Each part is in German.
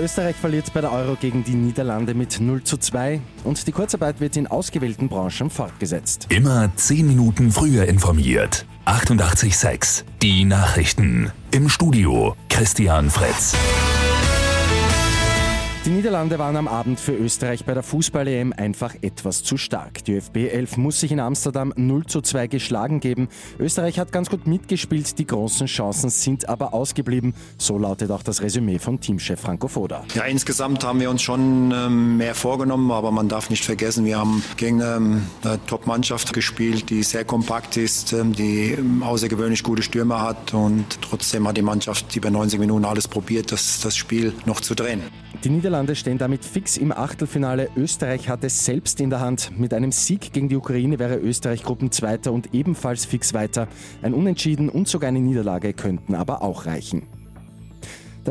Österreich verliert bei der Euro gegen die Niederlande mit 0 zu 2 und die Kurzarbeit wird in ausgewählten Branchen fortgesetzt. Immer 10 Minuten früher informiert. 88.6 Die Nachrichten. Im Studio Christian Fritz. Die Niederlande waren am Abend für Österreich bei der Fußball-EM einfach etwas zu stark. Die ÖFB 11 muss sich in Amsterdam 0 zu 2 geschlagen geben. Österreich hat ganz gut mitgespielt, die großen Chancen sind aber ausgeblieben. So lautet auch das Resümee von Teamchef Franco Foda. Ja, insgesamt haben wir uns schon ähm, mehr vorgenommen, aber man darf nicht vergessen, wir haben gegen ähm, eine Top-Mannschaft gespielt, die sehr kompakt ist, ähm, die außergewöhnlich gute Stürmer hat und trotzdem hat die Mannschaft über 90 Minuten alles probiert, das, das Spiel noch zu drehen. Die Niederlande stehen damit fix im Achtelfinale. Österreich hat es selbst in der Hand. Mit einem Sieg gegen die Ukraine wäre Österreich Gruppenzweiter und ebenfalls fix weiter. Ein Unentschieden und sogar eine Niederlage könnten aber auch reichen.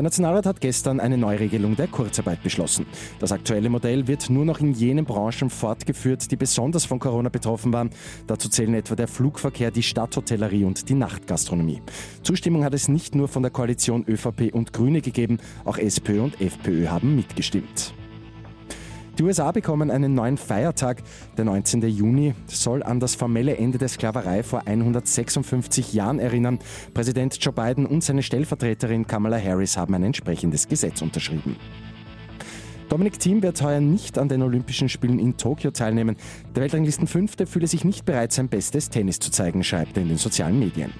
Der Nationalrat hat gestern eine Neuregelung der Kurzarbeit beschlossen. Das aktuelle Modell wird nur noch in jenen Branchen fortgeführt, die besonders von Corona betroffen waren. Dazu zählen etwa der Flugverkehr, die Stadthotellerie und die Nachtgastronomie. Zustimmung hat es nicht nur von der Koalition ÖVP und Grüne gegeben, auch SPÖ und FPÖ haben mitgestimmt. Die USA bekommen einen neuen Feiertag. Der 19. Juni soll an das formelle Ende der Sklaverei vor 156 Jahren erinnern. Präsident Joe Biden und seine Stellvertreterin Kamala Harris haben ein entsprechendes Gesetz unterschrieben. Dominik Thiem wird heuer nicht an den Olympischen Spielen in Tokio teilnehmen. Der Weltranglistenfünfte fühle sich nicht bereit, sein bestes Tennis zu zeigen, schreibt er in den sozialen Medien.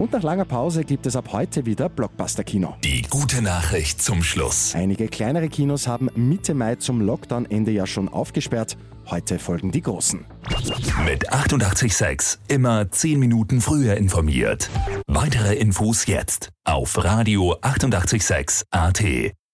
Und nach langer Pause gibt es ab heute wieder Blockbuster-Kino. Die gute Nachricht zum Schluss. Einige kleinere Kinos haben Mitte Mai zum Lockdown-Ende ja schon aufgesperrt. Heute folgen die großen. Mit 88.6 immer 10 Minuten früher informiert. Weitere Infos jetzt auf Radio 88.6 AT.